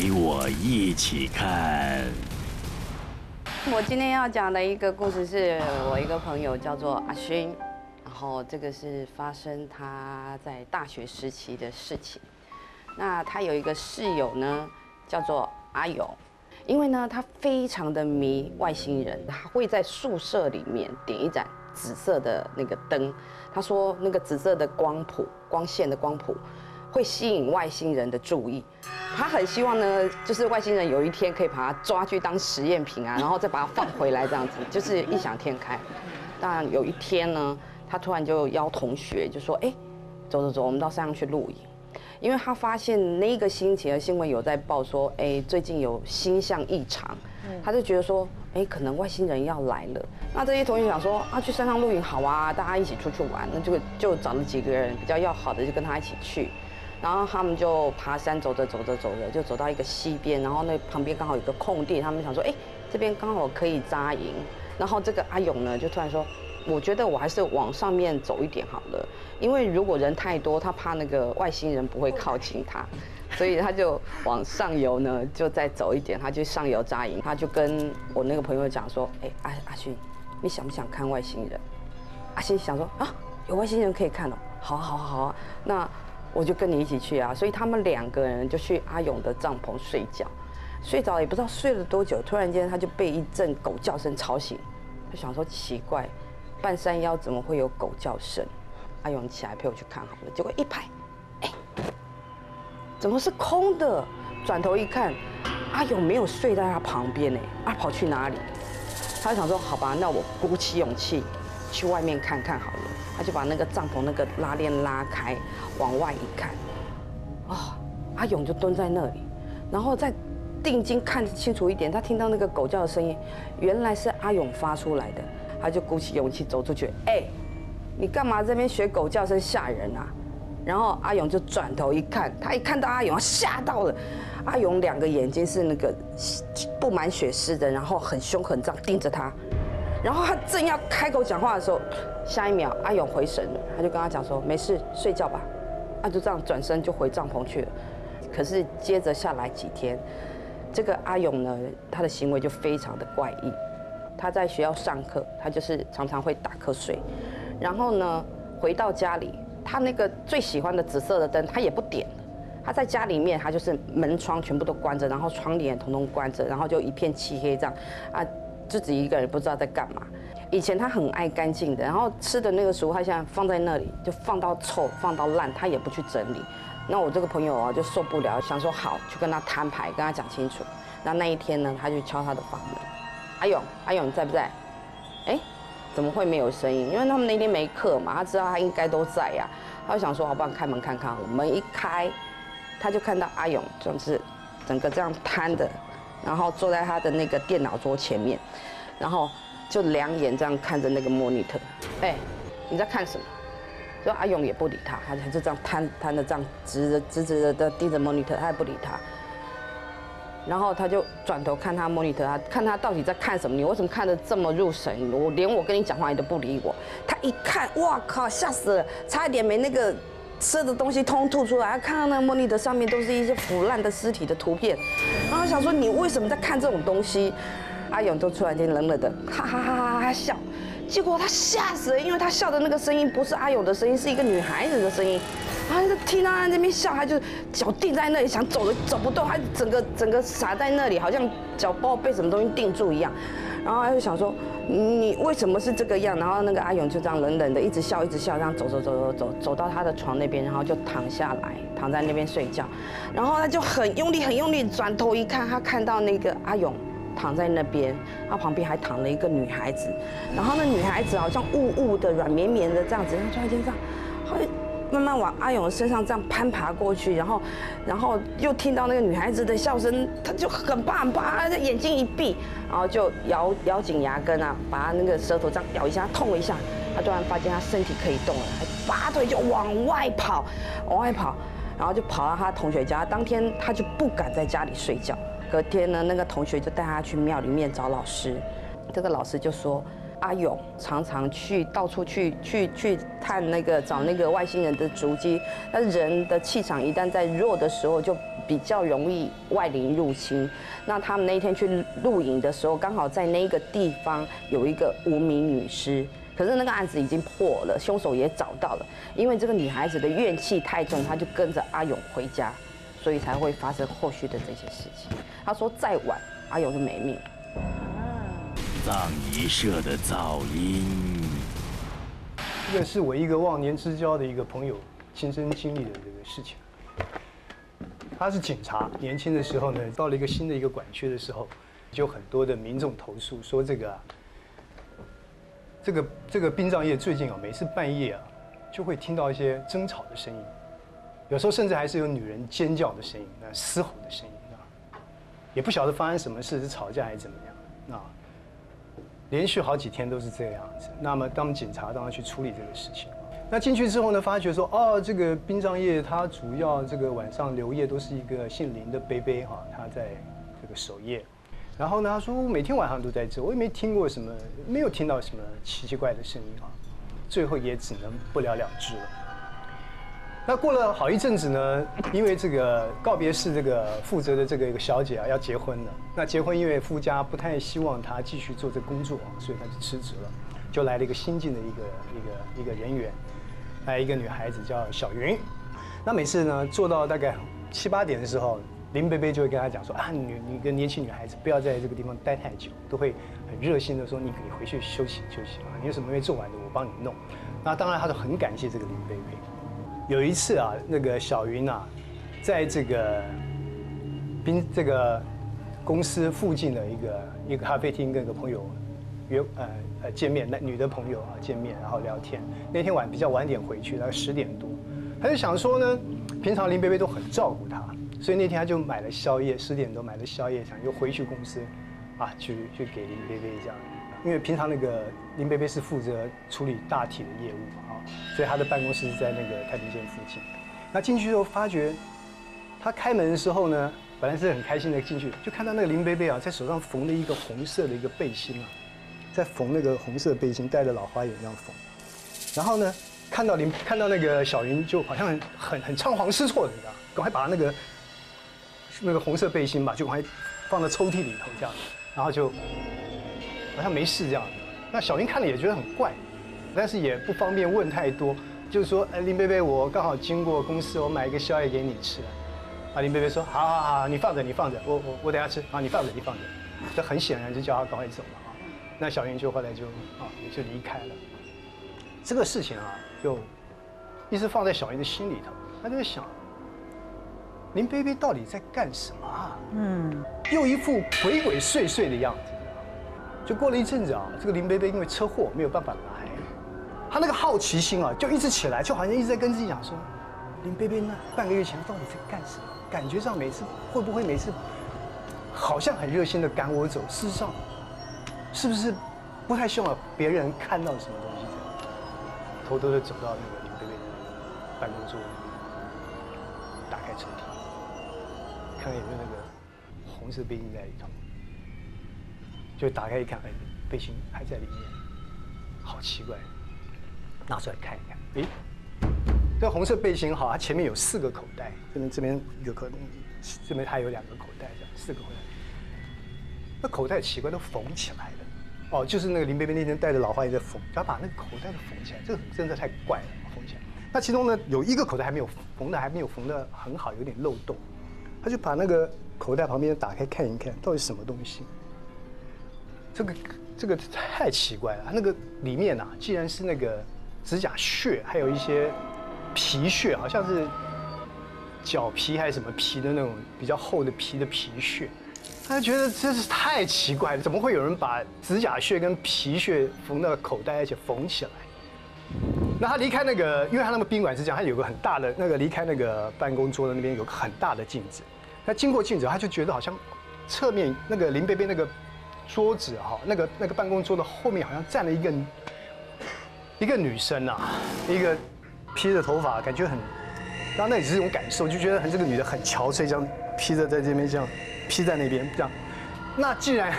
陪我一起看。我今天要讲的一个故事是我一个朋友叫做阿勋，然后这个是发生他在大学时期的事情。那他有一个室友呢，叫做阿勇，因为呢他非常的迷外星人，他会在宿舍里面点一盏紫色的那个灯。他说那个紫色的光谱、光线的光谱会吸引外星人的注意。他很希望呢，就是外星人有一天可以把他抓去当实验品啊，然后再把他放回来这样子，就是异想天开。当然有一天呢，他突然就邀同学就说：“哎，走走走，我们到山上去露营。”因为他发现那个星期的新闻有在报说：“哎，最近有星象异常。”他就觉得说：“哎，可能外星人要来了。”那这些同学想说：“啊，去山上露营好啊，大家一起出去玩。”那就就找了几个人比较要好的，就跟他一起去。然后他们就爬山，走着走着走着，就走到一个溪边，然后那旁边刚好有个空地，他们想说，哎，这边刚好可以扎营。然后这个阿勇呢，就突然说，我觉得我还是往上面走一点好了，因为如果人太多，他怕那个外星人不会靠近他，所以他就往上游呢，就再走一点，他就上游扎营。他就跟我那个朋友讲说，哎，阿阿勋，你想不想看外星人？阿勋想说，啊，有外星人可以看哦，好啊好啊好啊，那。我就跟你一起去啊，所以他们两个人就去阿勇的帐篷睡觉，睡着也不知道睡了多久，突然间他就被一阵狗叫声吵醒，就想说奇怪，半山腰怎么会有狗叫声？阿勇起来陪我去看好了，结果一拍，哎，怎么是空的？转头一看，阿勇没有睡在他旁边呢，啊，跑去哪里？他就想说好吧，那我鼓起勇气去外面看看好了。他就把那个帐篷那个拉链拉开，往外一看，哦，阿勇就蹲在那里，然后再定睛看清楚一点，他听到那个狗叫的声音，原来是阿勇发出来的，他就鼓起勇气走出去，哎，你干嘛这边学狗叫声吓人啊？然后阿勇就转头一看，他一看到阿勇，吓到了，阿勇两个眼睛是那个布满血丝的，然后很凶狠这样盯着他。然后他正要开口讲话的时候，下一秒阿勇回神了，他就跟他讲说：“没事，睡觉吧。”啊，就这样转身就回帐篷去了。可是接着下来几天，这个阿勇呢，他的行为就非常的怪异。他在学校上课，他就是常常会打瞌睡。然后呢，回到家里，他那个最喜欢的紫色的灯，他也不点了。他在家里面，他就是门窗全部都关着，然后窗帘统统关着，然后就一片漆黑这样啊。自己一个人不知道在干嘛。以前他很爱干净的，然后吃的那个食物，他现在放在那里，就放到臭，放到烂，他也不去整理。那我这个朋友啊，就受不了，想说好，去跟他摊牌，跟他讲清楚。那那一天呢，他就敲他的房门，阿勇，阿勇你在不在？哎，怎么会没有声音？因为他们那天没课嘛，他知道他应该都在呀。他就想说，好，帮开门看看。门一开，他就看到阿勇，就是整个这样瘫的。然后坐在他的那个电脑桌前面，然后就两眼这样看着那个 monitor。哎，你在看什么？说阿勇也不理他，他就这样瘫瘫的这样直着直直的的盯着 monitor，他也不理他。然后他就转头看他 monitor，他看他到底在看什么？你为什么看得这么入神？我连我跟你讲话你都不理我。他一看，哇靠，吓死了，差一点没那个。吃的东西通吐出来，他看到那个莫尼的上面都是一些腐烂的尸体的图片，然后想说你为什么在看这种东西？阿勇就突然间冷冷的哈哈哈哈哈笑，结果他吓死了，因为他笑的那个声音不是阿勇的声音，是一个女孩子的声音，他就听到他那边笑，他就脚定在那里想走都走不动，他整个整个傻在那里，好像脚包被什么东西定住一样，然后他就想说。你为什么是这个样？然后那个阿勇就这样冷冷的，一直笑，一直笑，这样走走走走走，走到他的床那边，然后就躺下来，躺在那边睡觉。然后他就很用力，很用力，转头一看，他看到那个阿勇躺在那边，他旁边还躺了一个女孩子。然后那女孩子好像雾雾的、软绵绵的这样子，然后突然间这样，好像。慢慢往阿勇的身上这样攀爬过去，然后，然后又听到那个女孩子的笑声，他就很怕很怕，他眼睛一闭，然后就咬咬紧牙根啊，把他那个舌头这样咬一下，痛一下，他突然发现他身体可以动了，拔腿就往外跑，往外跑，然后就跑到他同学家。当天他就不敢在家里睡觉，隔天呢，那个同学就带他去庙里面找老师，这个老师就说。阿勇常常去到处去去去探那个找那个外星人的足迹，那人的气场一旦在弱的时候就比较容易外灵入侵。那他们那一天去露营的时候，刚好在那个地方有一个无名女尸，可是那个案子已经破了，凶手也找到了。因为这个女孩子的怨气太重，她就跟着阿勇回家，所以才会发生后续的这些事情。他说再晚，阿勇就没命了。葬仪社的噪音。这个是我一个忘年之交的一个朋友亲身经历的这个事情。他是警察，年轻的时候呢，到了一个新的一个管区的时候，就很多的民众投诉说这个，这个这个殡葬业最近啊，每次半夜啊，就会听到一些争吵的声音，有时候甚至还是有女人尖叫的声音、那嘶吼的声音啊，也不晓得发生什么事，是吵架还是怎么样啊。连续好几天都是这样子。那么，当警察当然去处理这个事情。那进去之后呢，发觉说，哦，这个殡葬业它主要这个晚上留夜都是一个姓林的杯杯哈，他在这个守夜。然后呢，他说每天晚上都在这，我也没听过什么，没有听到什么奇奇怪的声音啊。最后也只能不了了之了。那过了好一阵子呢，因为这个告别式这个负责的这个一个小姐啊要结婚了，那结婚因为夫家不太希望她继续做这工作，所以她就辞职了，就来了一个新进的一个一个一个人员，来一个女孩子叫小云，那每次呢做到大概七八点的时候，林贝贝就会跟她讲说啊，女你个年轻女孩子不要在这个地方待太久，都会很热心的说你你回去休息休息啊，你有什么没做完的我帮你弄，那当然她就很感谢这个林贝贝。有一次啊，那个小云啊，在这个宾这个公司附近的一个一个咖啡厅，跟个朋友约呃呃见面，那女的朋友啊见面，然后聊天。那天晚比较晚点回去，大概十点多，他就想说呢，平常林贝贝都很照顾他，所以那天他就买了宵夜，十点多买了宵夜，想又回去公司，啊，去去给林贝贝这样。因为平常那个林贝贝是负责处理大体的业务啊，所以他的办公室是在那个太平间附近。那进去之后发觉，他开门的时候呢，本来是很开心的进去，就看到那个林贝贝啊，在手上缝了一个红色的一个背心啊，在缝那个红色背心，戴着老花眼这样缝。然后呢，看到林看到那个小云，就好像很很很仓皇失措的，你知道，赶快把那个那个红色背心吧，就赶快放在抽屉里头这样，然后就。好像没事这样，那小云看了也觉得很怪，但是也不方便问太多，就是说，哎，林贝贝，我刚好经过公司，我买一个宵夜给你吃。啊，林贝贝说，好好好，你放着，你放着，我我我等下吃。啊，你放着，你放着。这很显然就叫他赶快走了啊。那小云就后来就啊也就离开了。这个事情啊，就一直放在小云的心里头，他就在想，林贝贝到底在干什么啊？嗯，又一副鬼鬼祟祟的样子。就过了一阵子啊，这个林贝贝因为车祸没有办法来，他那个好奇心啊就一直起来，就好像一直在跟自己讲说，林贝贝那半个月前到底在干什么？感觉上每次会不会每次好像很热心的赶我走，事实上是不是不太希望别人看到什么东西？偷偷的走到那个林贝贝的办公桌，打开抽屉，看看有没有那个红色背心在里头。就打开一看，哎，背心还在里面，好奇怪，拿出来看一看，哎，这红色背心哈，它前面有四个口袋，这边这边有个这边还有两个口袋，这样四个口袋。那口袋奇怪，都缝起来了，哦，就是那个林贝贝那天戴着老花眼在缝，他把那个口袋都缝起来，这个真的太怪了，缝起来。那其中呢，有一个口袋还没有缝的，还没有缝的很好，有点漏洞，他就把那个口袋旁边打开看一看，到底什么东西。这个这个太奇怪了，那个里面呐，既然是那个指甲屑，还有一些皮屑，好像是脚皮还是什么皮的那种比较厚的皮的皮屑，他觉得真是太奇怪了，怎么会有人把指甲屑跟皮屑缝到口袋，而且缝起来？那他离开那个，因为他那个宾馆是这样，他有个很大的那个离开那个办公桌的那边有个很大的镜子，他经过镜子，他就觉得好像侧面那个林贝贝那个。桌子哈，那个那个办公桌的后面好像站了一个一个女生啊，一个披着头发，感觉很，当然那也是一种感受，就觉得很这个女的很憔悴，这样披着在这边这样披在那边这样。那既然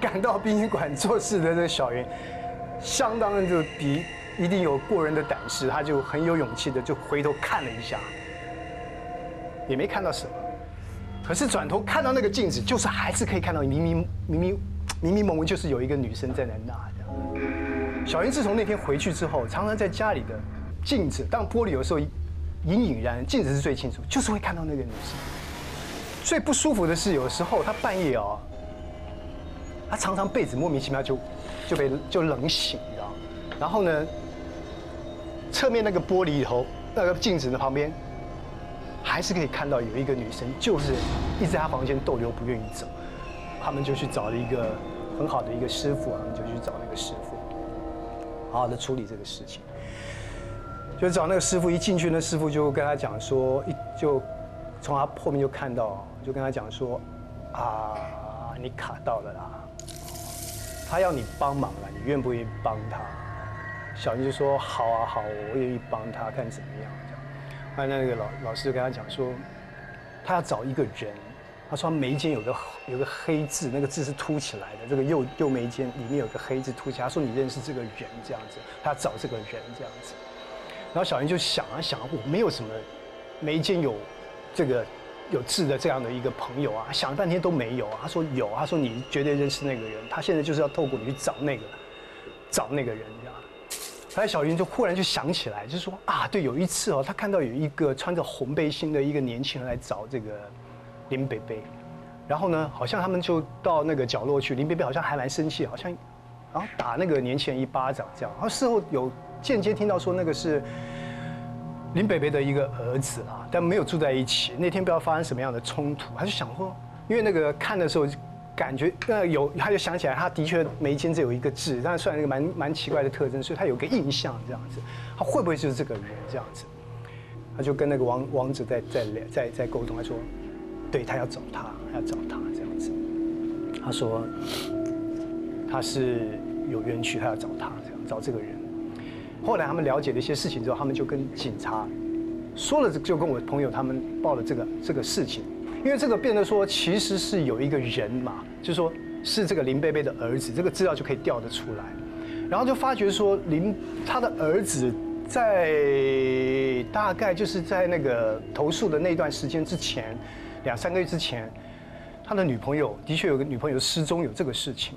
赶到殡仪馆做事的这个小云，相当的就比一定有过人的胆识，他就很有勇气的就回头看了一下，也没看到什么，可是转头看到那个镜子，就是还是可以看到明明明明明明蒙蒙，就是有一个女生在那那样。小云自从那天回去之后，常常在家里的镜子，当玻璃有时候隐隐然，镜子是最清楚，就是会看到那个女生。最不舒服的是，有时候她半夜哦，她常常被子莫名其妙就就被就冷醒，你知道？然后呢，侧面那个玻璃头那个镜子的旁边。还是可以看到有一个女生，就是一直在她房间逗留，不愿意走。他们就去找了一个很好的一个师傅，他们就去找那个师傅，好好的处理这个事情。就找那个师傅，一进去，那师傅就跟他讲说，一就从他后面就看到，就跟他讲说，啊，你卡到了啦，他要你帮忙了，你愿不愿意帮他？小英就说，好啊，好，我愿意帮他，看怎么样。后来那个老老师就跟他讲说，他要找一个人，他说眉间有个有个黑字，那个字是凸起来的，这个右右眉间里面有个黑字凸起来。他说你认识这个人这样子，他要找这个人这样子。然后小云就想啊想啊，我没有什么眉间有这个有痣的这样的一个朋友啊，想了半天都没有啊。他说有，他说你绝对认识那个人，他现在就是要透过你去找那个找那个人。后来小云就忽然就想起来，就说啊，对，有一次哦，他看到有一个穿着红背心的一个年轻人来找这个林北北，然后呢，好像他们就到那个角落去，林北北好像还蛮生气，好像然后打那个年轻人一巴掌这样。然后事后有间接听到说那个是林北北的一个儿子啊，但没有住在一起。那天不知道发生什么样的冲突，他就想说，因为那个看的时候。感觉呃有，他就想起来，他的确眉间只有一个痣，但是算一个蛮蛮奇怪的特征，所以他有个印象这样子，他会不会就是这个人这样子？他就跟那个王王子在在在在沟通，他说，对他要找他，要找他这样子。他说他是有冤屈，他要找他这样找这个人。后来他们了解了一些事情之后，他们就跟警察说了，就跟我朋友他们报了这个这个事情。因为这个变得说，其实是有一个人嘛，就是说是这个林贝贝的儿子，这个资料就可以调得出来，然后就发觉说林他的儿子在大概就是在那个投诉的那段时间之前，两三个月之前，他的女朋友的确有个女朋友失踪有这个事情，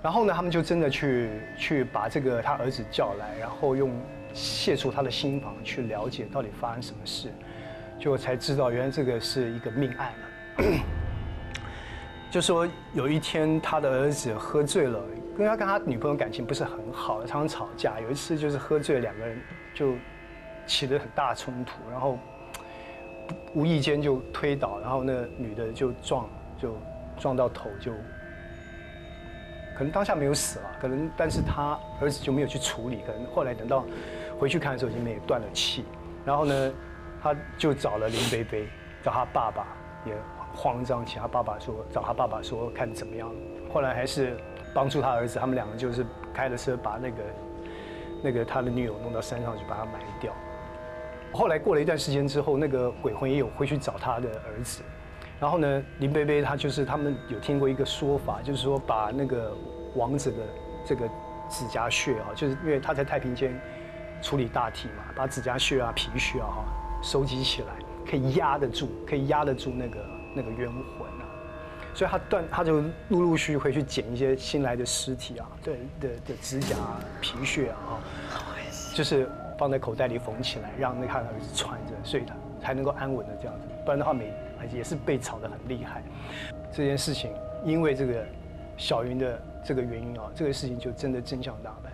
然后呢，他们就真的去去把这个他儿子叫来，然后用卸除他的心房去了解到底发生什么事。就才知道，原来这个是一个命案了。就说有一天，他的儿子喝醉了，跟他跟他女朋友感情不是很好，常常吵架。有一次就是喝醉，两个人就起了很大冲突，然后无意间就推倒，然后那女的就撞，就撞到头，就可能当下没有死了，可能但是他儿子就没有去处理，可能后来等到回去看的时候，已经没有断了气，然后呢？他就找了林贝贝，找他爸爸也慌张起，他爸爸说找他爸爸说看怎么样，后来还是帮助他儿子，他们两个就是开着车把那个那个他的女友弄到山上去把他埋掉。后来过了一段时间之后，那个鬼魂也有回去找他的儿子，然后呢，林贝贝他就是他们有听过一个说法，就是说把那个王子的这个指甲血啊，就是因为他在太平间处理大体嘛，把指甲血啊、皮屑啊哈。收集起来可以压得住，可以压得住那个那个冤魂啊，所以他断，他就陆陆续续会去捡一些新来的尸体啊，对的的指甲啊、皮屑啊，就是放在口袋里缝起来，让那他儿子穿着，所以他才能够安稳的这样子，不然的话每也是被炒得很厉害。这件事情因为这个小云的这个原因啊，这个事情就真的真相大白。